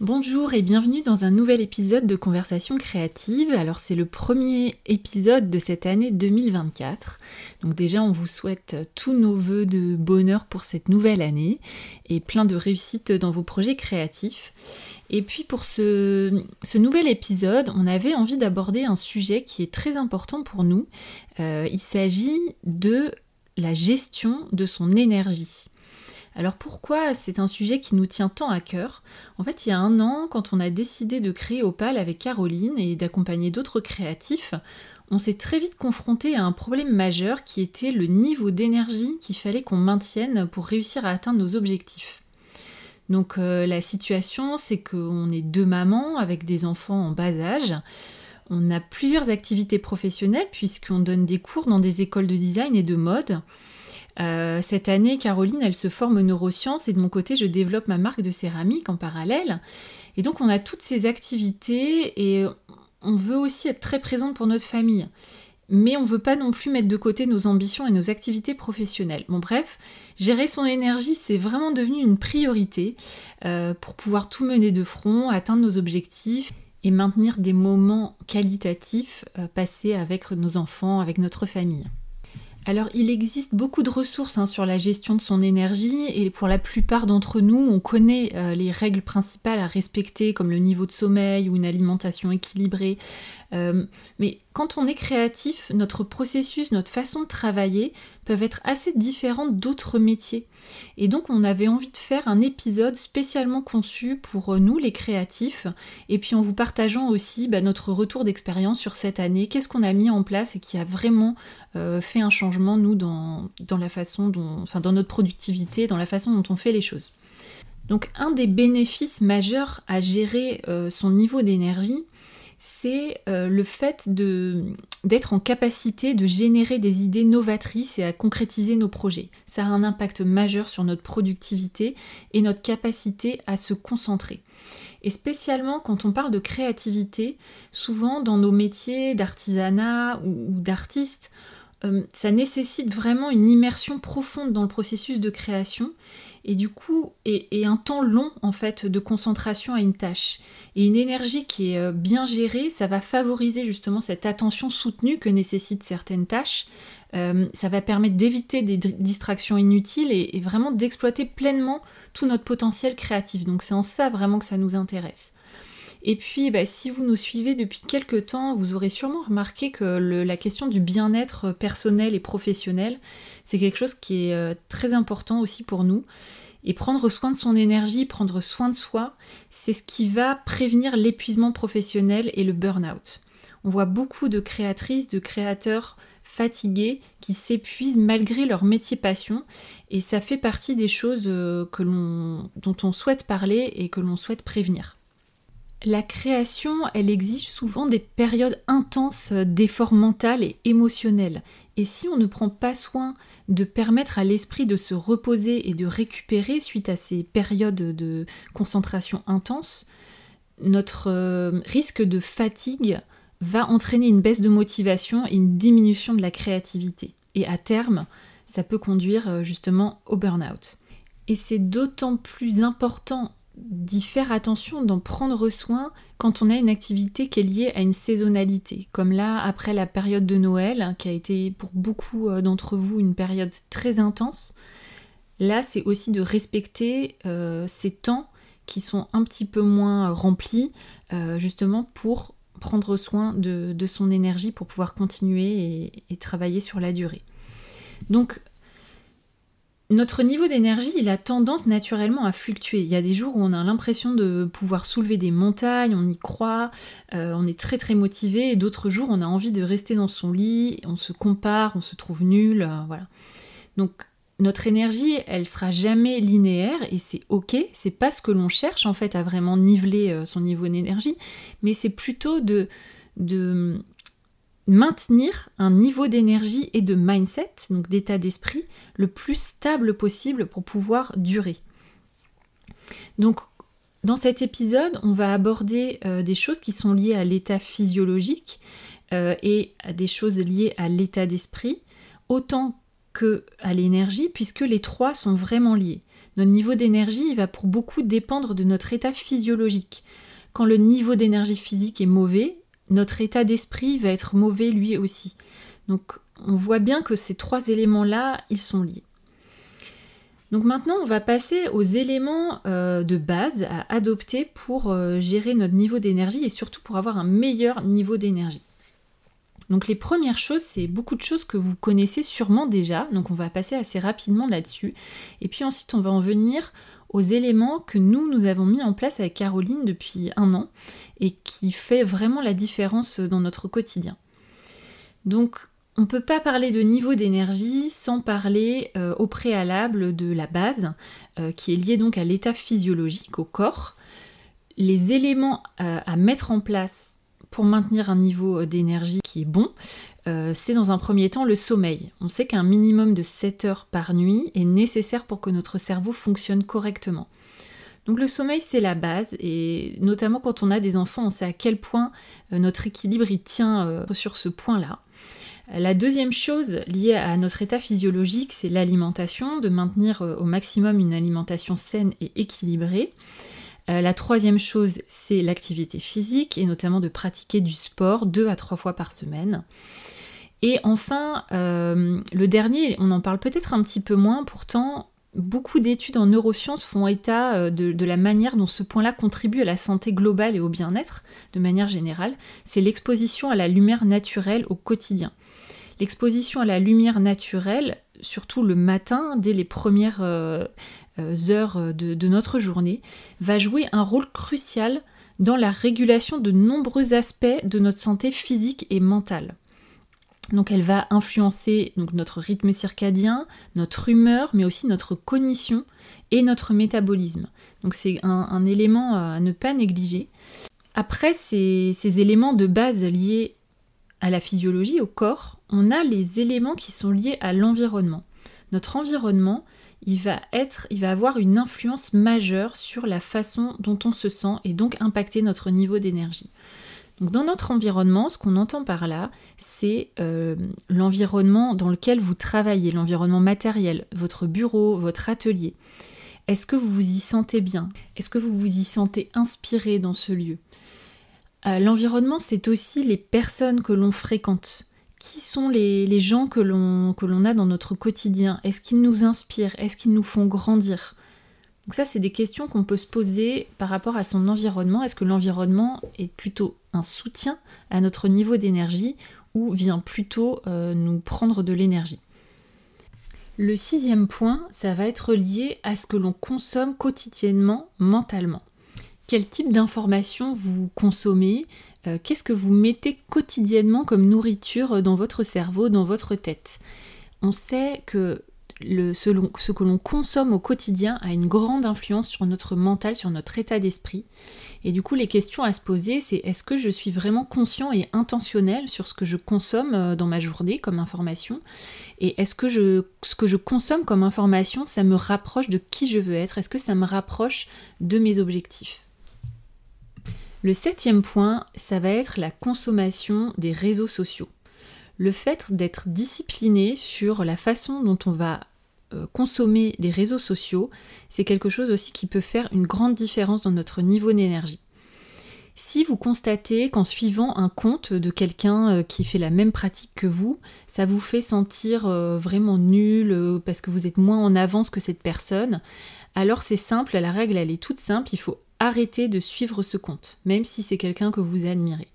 Bonjour et bienvenue dans un nouvel épisode de Conversation créative. Alors c'est le premier épisode de cette année 2024. Donc déjà on vous souhaite tous nos voeux de bonheur pour cette nouvelle année et plein de réussite dans vos projets créatifs. Et puis pour ce, nouvel épisode, on avait envie d'aborder un sujet qui est très important pour nous. Euh, il s'agit de la gestion de son énergie. Alors pourquoi c'est un sujet qui nous tient tant à cœur? En fait, il y a un an, quand on a décidé de créer Opal avec Caroline et d'accompagner d'autres créatifs, on s'est très vite confronté à un problème majeur qui était le niveau d'énergie qu'il fallait qu'on maintienne pour réussir à atteindre nos objectifs. Donc euh, la situation, c'est qu'on est deux mamans avec des enfants en bas âge. On a plusieurs activités professionnelles puisqu'on donne des cours dans des écoles de design et de mode. Euh, cette année, Caroline, elle se forme neurosciences et de mon côté, je développe ma marque de céramique en parallèle. Et donc, on a toutes ces activités et on veut aussi être très présente pour notre famille. Mais on ne veut pas non plus mettre de côté nos ambitions et nos activités professionnelles. Bon, bref, gérer son énergie, c'est vraiment devenu une priorité euh, pour pouvoir tout mener de front, atteindre nos objectifs et maintenir des moments qualitatifs euh, passés avec nos enfants, avec notre famille. Alors il existe beaucoup de ressources hein, sur la gestion de son énergie et pour la plupart d'entre nous, on connaît euh, les règles principales à respecter comme le niveau de sommeil ou une alimentation équilibrée, euh, mais quand on est créatif, notre processus, notre façon de travailler peuvent être assez différentes d'autres métiers. Et donc on avait envie de faire un épisode spécialement conçu pour euh, nous les créatifs, et puis en vous partageant aussi bah, notre retour d'expérience sur cette année, qu'est-ce qu'on a mis en place et qui a vraiment euh, fait un changement nous dans, dans la façon dont, enfin dans notre productivité, dans la façon dont on fait les choses. Donc un des bénéfices majeurs à gérer son niveau d'énergie, c'est euh, le fait d'être en capacité de générer des idées novatrices et à concrétiser nos projets. Ça a un impact majeur sur notre productivité et notre capacité à se concentrer. Et spécialement quand on parle de créativité, souvent dans nos métiers d'artisanat ou, d'artiste, euh, ça nécessite vraiment une immersion profonde dans le processus de création et du coup et, un temps long en fait de concentration à une tâche. Et une énergie qui est euh, bien gérée ça va favoriser justement cette attention soutenue que nécessitent certaines tâches. Euh, ça va permettre d'éviter des distractions inutiles et, vraiment d'exploiter pleinement tout notre potentiel créatif. Donc c'est en ça vraiment que ça nous intéresse et puis, bah, si vous nous suivez depuis quelques temps, vous aurez sûrement remarqué que la question du bien-être personnel et professionnel, c'est quelque chose qui est euh, très important aussi pour nous. Et prendre soin de son énergie, prendre soin de soi, c'est ce qui va prévenir l'épuisement professionnel et le burn-out. On voit beaucoup de créatrices, de créateurs fatigués qui s'épuisent malgré leur métier passion et ça fait partie des choses euh, dont on souhaite parler et que l'on souhaite prévenir. La création, elle exige souvent des périodes intenses d'effort mental et émotionnel. Et si on ne prend pas soin de permettre à l'esprit de se reposer et de récupérer suite à ces périodes de concentration intense, notre euh, risque de fatigue va entraîner une baisse de motivation et une diminution de la créativité. Et à terme, ça peut conduire euh, justement au burn-out. Et c'est d'autant plus important d'y faire attention, d'en prendre soin quand on a une activité qui est liée à une saisonnalité. Comme là, après la période de Noël, hein, qui a été pour beaucoup euh, d'entre vous une période très intense, là c'est aussi de respecter euh, ces temps qui sont un petit peu moins remplis, euh, justement pour prendre soin de, son énergie pour pouvoir continuer et travailler sur la durée. Donc notre niveau d'énergie, il a tendance naturellement à fluctuer. Il y a des jours où on a l'impression de pouvoir soulever des montagnes, on y croit, euh, on est très très motivé, et d'autres jours on a envie de rester dans son lit, on se compare, on se trouve nul, euh, voilà. Donc notre énergie, elle sera jamais linéaire et c'est ok. C'est pas ce que l'on cherche en fait à vraiment niveler euh, son niveau d'énergie, mais c'est plutôt de, de maintenir un niveau d'énergie et de mindset, donc d'état d'esprit, le plus stable possible pour pouvoir durer. Donc dans cet épisode, on va aborder euh, des choses qui sont liées à l'état physiologique euh, et à des choses liées à l'état d'esprit, autant que à l'énergie, puisque les trois sont vraiment liés. Notre niveau d'énergie va pour beaucoup dépendre de notre état physiologique. Quand le niveau d'énergie physique est mauvais, notre état d'esprit va être mauvais lui aussi. Donc on voit bien que ces trois éléments-là, ils sont liés. Donc maintenant, on va passer aux éléments euh, de base à adopter pour euh, gérer notre niveau d'énergie et surtout pour avoir un meilleur niveau d'énergie. Donc les premières choses, c'est beaucoup de choses que vous connaissez sûrement déjà, donc on va passer assez rapidement là-dessus. Et puis ensuite, on va en venir aux éléments que nous, nous avons mis en place avec Caroline depuis un an et qui fait vraiment la différence dans notre quotidien. Donc on ne peut pas parler de niveau d'énergie sans parler euh, au préalable de la base, euh, qui est liée donc à l'état physiologique, au corps. Les éléments euh, à mettre en place pour maintenir un niveau d'énergie qui est bon, c'est dans un premier temps le sommeil. On sait qu'un minimum de 7 heures par nuit est nécessaire pour que notre cerveau fonctionne correctement. Donc le sommeil c'est la base et notamment quand on a des enfants on sait à quel point notre équilibre il tient sur ce point-là. La deuxième chose liée à notre état physiologique, c'est l'alimentation, de maintenir euh, au maximum une alimentation saine et équilibrée. Euh, la troisième chose, c'est l'activité physique et notamment de pratiquer du sport deux à trois fois par semaine. Et enfin, euh, le dernier, on en parle peut-être un petit peu moins, pourtant beaucoup d'études en neurosciences font état de, de, la manière dont ce point-là contribue à la santé globale et au bien-être, de manière générale, c'est l'exposition à la lumière naturelle au quotidien. L'exposition à la lumière naturelle, surtout le matin, dès les premières euh, euh, heures de, notre journée, va jouer un rôle crucial dans la régulation de nombreux aspects de notre santé physique et mentale. Donc elle va influencer notre rythme circadien, notre humeur, mais aussi notre cognition et notre métabolisme. Donc c'est un, élément à ne pas négliger. Après ces, ces éléments de base liés à la physiologie, au corps, on a les éléments qui sont liés à l'environnement. Notre environnement, il va être, il va avoir une influence majeure sur la façon dont on se sent et donc impacter notre niveau d'énergie. Dans notre environnement, ce qu'on entend par là, c'est euh, l'environnement dans lequel vous travaillez, l'environnement matériel, votre bureau, votre atelier. Est-ce que vous vous y sentez bien? Est-ce que vous vous y sentez inspiré dans ce lieu? Euh, L'environnement, c'est aussi les personnes que l'on fréquente. Qui sont les, gens que l'on a dans notre quotidien? Est-ce qu'ils nous inspirent? Est-ce qu'ils nous font grandir? Donc ça, c'est des questions qu'on peut se poser par rapport à son environnement. Est-ce que l'environnement est plutôt un soutien à notre niveau d'énergie ou vient plutôt euh, nous prendre de l'énergie? Le sixième point, ça va être lié à ce que l'on consomme quotidiennement mentalement. Quel type d'informations vous consommez? Euh, qu'est-ce que vous mettez quotidiennement comme nourriture dans votre cerveau, dans votre tête? On sait que ce, que l'on consomme au quotidien a une grande influence sur notre mental, sur notre état d'esprit. Et du coup, les questions à se poser, c'est est-ce que je suis vraiment conscient et intentionnel sur ce que je consomme euh, dans ma journée comme information? Et est-ce que ce que je consomme comme information, ça me rapproche de qui je veux être? Est-ce que ça me rapproche de mes objectifs? Le septième point, ça va être la consommation des réseaux sociaux. Le fait d'être discipliné sur la façon dont on va euh, consommer les réseaux sociaux, c'est quelque chose aussi qui peut faire une grande différence dans notre niveau d'énergie. Si vous constatez qu'en suivant un compte de quelqu'un euh, qui fait la même pratique que vous, ça vous fait sentir euh, vraiment nul parce que vous êtes moins en avance que cette personne, alors c'est simple, la règle elle est toute simple, il faut arrêtez de suivre ce compte, même si c'est quelqu'un que vous admirez.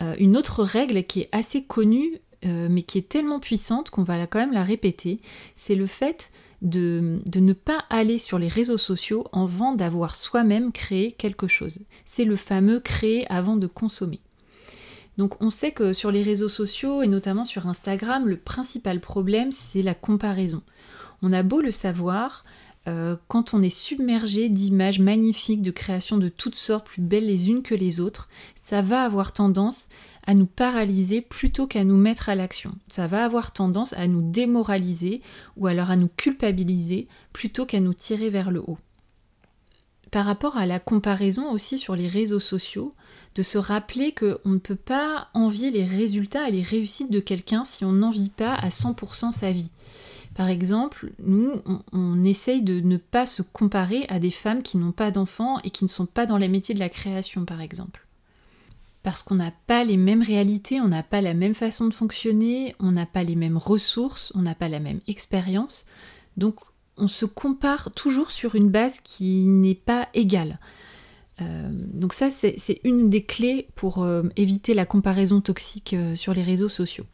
Euh, une autre règle qui est assez connue, euh, mais qui est tellement puissante qu'on va quand même la répéter, c'est le fait de, de, ne pas aller sur les réseaux sociaux avant d'avoir soi-même créé quelque chose. C'est le fameux créer avant de consommer. Donc on sait que sur les réseaux sociaux et notamment sur Instagram, le principal problème c'est la comparaison On a beau le savoir, euh, quand on est submergé d'images magnifiques, de créations de toutes sortes, plus belles les unes que les autres, ça va avoir tendance à nous paralyser plutôt qu'à nous mettre à l'action. Ça va avoir tendance à nous démoraliser ou alors à nous culpabiliser plutôt qu'à nous tirer vers le haut. Par rapport à la comparaison aussi sur les réseaux sociaux, de se rappeler qu'on ne peut pas envier les résultats et les réussites de quelqu'un si on n'envie pas à 100% sa vie. Par exemple, nous, on, essaye de ne pas se comparer à des femmes qui n'ont pas d'enfants et qui ne sont pas dans les métiers de la création, par exemple. Parce qu'on n'a pas les mêmes réalités, on n'a pas la même façon de fonctionner, on n'a pas les mêmes ressources, on n'a pas la même expérience. Donc on se compare toujours sur une base qui n'est pas égale. Euh, donc ça, c'est une des clés pour euh, éviter la comparaison toxique euh, sur les réseaux sociaux.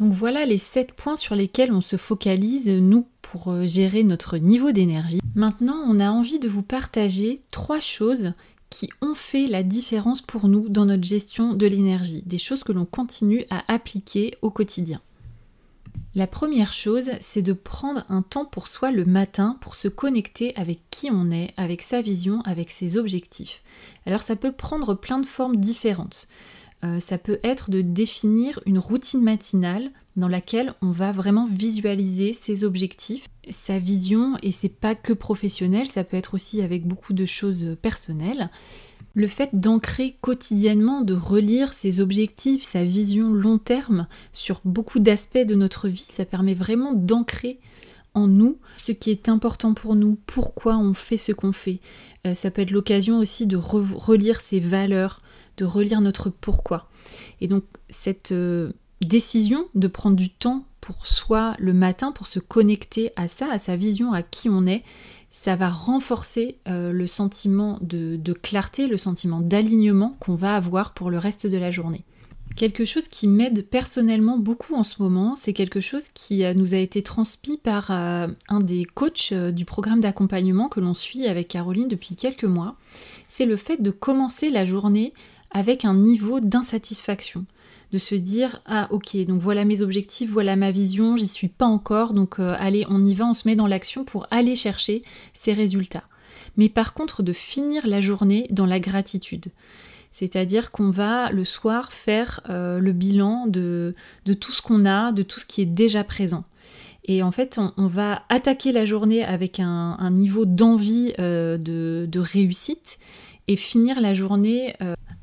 Donc voilà les 7 points sur lesquels on se focalise, nous, pour gérer notre niveau d'énergie. Maintenant, on a envie de vous partager trois choses qui ont fait la différence pour nous dans notre gestion de l'énergie, des choses que l'on continue à appliquer au quotidien. La première chose, c'est de prendre un temps pour soi le matin pour se connecter avec qui on est, avec sa vision, avec ses objectifs. Alors ça peut prendre plein de formes différentes. Euh, ça peut être de définir une routine matinale dans laquelle on va vraiment visualiser ses objectifs, sa vision, et c'est pas que professionnel, ça peut être aussi avec beaucoup de choses personnelles. Le fait d'ancrer quotidiennement, de relire ses objectifs, sa vision long terme sur beaucoup d'aspects de notre vie, ça permet vraiment d'ancrer en nous ce qui est important pour nous, pourquoi on fait ce qu'on fait. Euh, ça peut être l'occasion aussi de relire ses valeurs, de relire notre pourquoi. Et donc cette euh, décision de prendre du temps pour soi le matin, pour se connecter à ça, à sa vision, à qui on est, ça va renforcer euh, le sentiment de, clarté, le sentiment d'alignement qu'on va avoir pour le reste de la journée. Quelque chose qui m'aide personnellement beaucoup en ce moment, c'est quelque chose qui euh, nous a été transmis par un des coachs du programme d'accompagnement que l'on suit avec Caroline depuis quelques mois. C'est le fait de commencer la journée avec un niveau d'insatisfaction de se dire ah ok donc voilà mes objectifs, voilà ma vision, j'y suis pas encore donc euh, allez on y va, on se met dans l'action pour aller chercher ces résultats. Mais par contre de finir la journée dans la gratitude. C'est-à-dire qu'on va le soir faire euh, le bilan de, tout ce qu'on a, de tout ce qui est déjà présent. Et en fait, on, va attaquer la journée avec un, niveau d'envie euh, de, réussite et finir la journée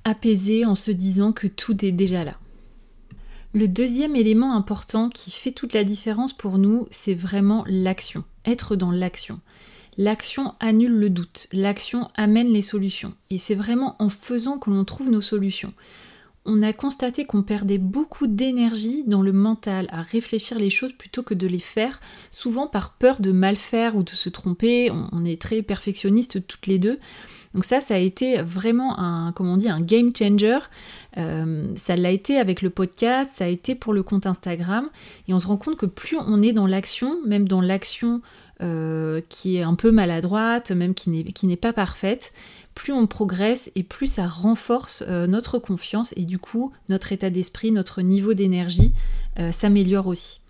apaisé en se disant que tout est déjà là. Le deuxième élément important qui fait toute la différence pour nous, c'est vraiment l'action, être dans l'action. L'action annule le doute, l'action amène les solutions. Et c'est vraiment en faisant que l'on trouve nos solutions. On a constaté qu'on perdait beaucoup d'énergie dans le mental à réfléchir les choses plutôt que de les faire, souvent par peur de mal faire ou de se tromper. On est très perfectionnistes toutes les deux. Donc ça, ça a été vraiment un, on dit, un game changer. Euh, ça l'a été avec le podcast, ça a été pour le compte Instagram. Et on se rend compte que plus on est dans l'action, même dans l'action euh, qui est un peu maladroite, même qui n'est pas parfaite, plus on progresse et plus ça renforce euh, notre confiance et du coup notre état d'esprit, notre niveau d'énergie s'améliore aussi.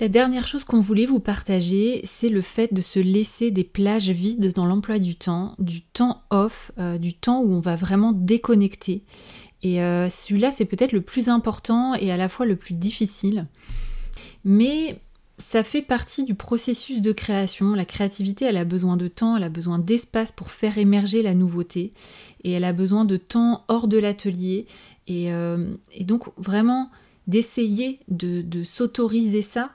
La dernière chose qu'on voulait vous partager, c'est le fait de se laisser des plages vides dans l'emploi du temps, du temps off, du temps où on va vraiment déconnecter. Et euh, celui-là, c'est peut-être le plus important et à la fois le plus difficile. Mais ça fait partie du processus de création. La créativité, elle a besoin de temps, elle a besoin d'espace pour faire émerger la nouveauté. Et elle a besoin de temps hors de l'atelier. Et, euh, donc vraiment d'essayer de, s'autoriser ça,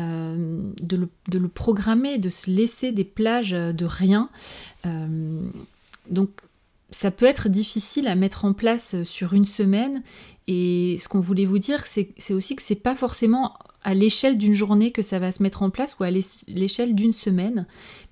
euh, de, le, programmer, de se laisser des plages de rien. donc ça peut être difficile à mettre en place euh, sur une semaine. Et ce qu'on voulait vous dire, c'est aussi que c'est pas forcément à l'échelle d'une journée que ça va se mettre en place ou à l'échelle d'une semaine,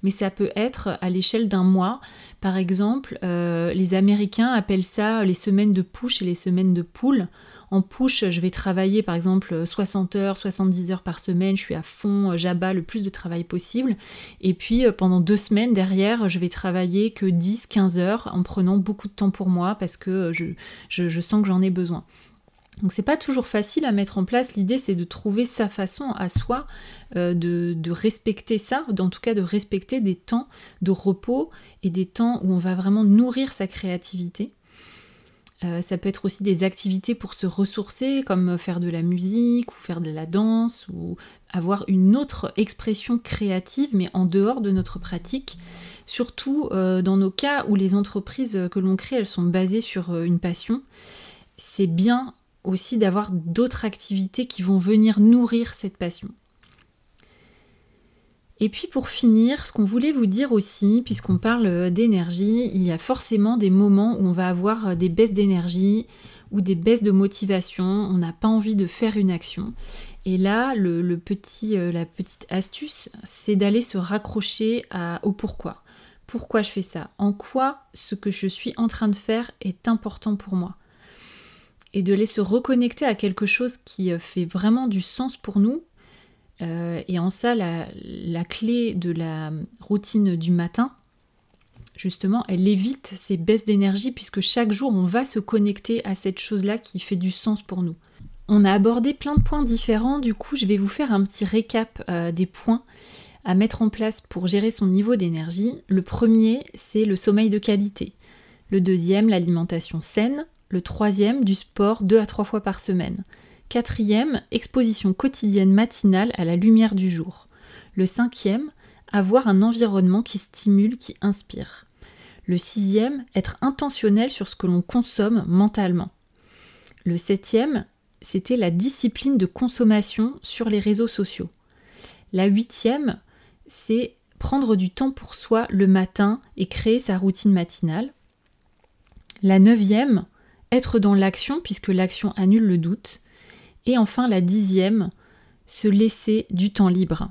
mais ça peut être à l'échelle d'un mois. Par exemple, euh, les Américains appellent ça les semaines de push et les semaines de pull. En push, je vais travailler par exemple 60 heures, 70 heures par semaine, je suis à fond, euh, j'abats le plus de travail possible. Et puis euh, pendant deux semaines derrière, je vais travailler que 10, 15 heures en prenant beaucoup de temps pour moi parce que je sens que j'en ai besoin. Donc c'est pas toujours facile à mettre en place. L'idée c'est de trouver sa façon à soi euh, de, respecter ça, en tout cas de respecter des temps de repos et des temps où on va vraiment nourrir sa créativité. Euh, ça peut être aussi des activités pour se ressourcer, comme faire de la musique ou faire de la danse ou avoir une autre expression créative, mais en dehors de notre pratique. Surtout euh, dans nos cas où les entreprises que l'on crée, elles sont basées sur une passion. C'est bien aussi d'avoir d'autres activités qui vont venir nourrir cette passion. Et puis pour finir, ce qu'on voulait vous dire aussi, puisqu'on parle d'énergie, il y a forcément des moments où on va avoir des baisses d'énergie ou des baisses de motivation, on n'a pas envie de faire une action. Et là, le, petit, euh, la petite astuce, c'est d'aller se raccrocher au pourquoi. Pourquoi je fais ça? En quoi ce que je suis en train de faire est important pour moi? Et de les se reconnecter à quelque chose qui euh, fait vraiment du sens pour nous. Euh, et en ça, la, clé de la routine du matin, justement, elle évite ces baisses d'énergie puisque chaque jour, on va se connecter à cette chose-là qui fait du sens pour nous. On a abordé plein de points différents, du coup, je vais vous faire un petit récap euh, des points à mettre en place pour gérer son niveau d'énergie. Le premier, c'est le sommeil de qualité. Le deuxième, l'alimentation saine. Le troisième, du sport deux à trois fois par semaine. Quatrième, exposition quotidienne matinale à la lumière du jour. Le cinquième, avoir un environnement qui stimule, qui inspire. Le sixième, être intentionnel sur ce que l'on consomme mentalement. Le septième, c'était la discipline de consommation sur les réseaux sociaux. La huitième, c'est prendre du temps pour soi le matin et créer sa routine matinale. La neuvième, être dans l'action puisque l'action annule le doute. Et enfin la dixième, se laisser du temps libre.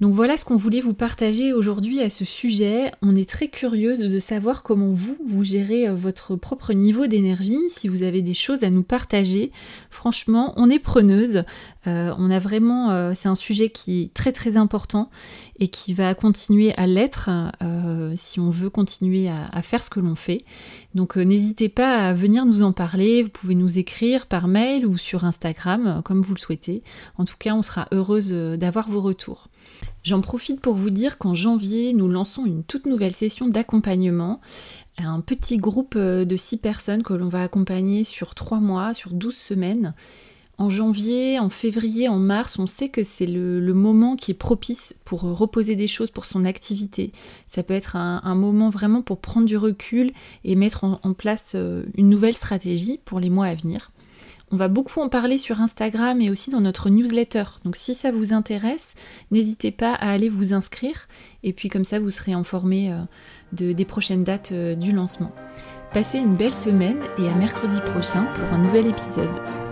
Donc voilà ce qu'on voulait vous partager aujourd'hui à ce sujet. On est très curieuse de savoir comment vous, vous gérez euh, votre propre niveau d'énergie, si vous avez des choses à nous partager. Franchement, on est preneuse. Euh, on a vraiment, euh, c'est un sujet qui est très très important et qui va continuer à l'être si on veut continuer à, faire ce que l'on fait. Donc n'hésitez pas à venir nous en parler. Vous pouvez nous écrire par mail ou sur Instagram, comme vous le souhaitez. En tout cas, on sera heureuse d'avoir vos retours. J'en profite pour vous dire qu'en janvier, nous lançons une toute nouvelle session d'accompagnement. Un petit groupe euh, de 6 personnes que l'on va accompagner sur 3 mois, sur 12 semaines. En janvier, en février, en mars, on sait que c'est le, moment qui est propice pour reposer des choses pour son activité. Ça peut être un, moment vraiment pour prendre du recul et mettre en place euh, une nouvelle stratégie pour les mois à venir. On va beaucoup en parler sur Instagram et aussi dans notre newsletter. Donc si ça vous intéresse, n'hésitez pas à aller vous inscrire et puis comme ça vous serez informé euh, de, des prochaines dates euh, du lancement. Passez une belle semaine et à mercredi prochain pour un nouvel épisode.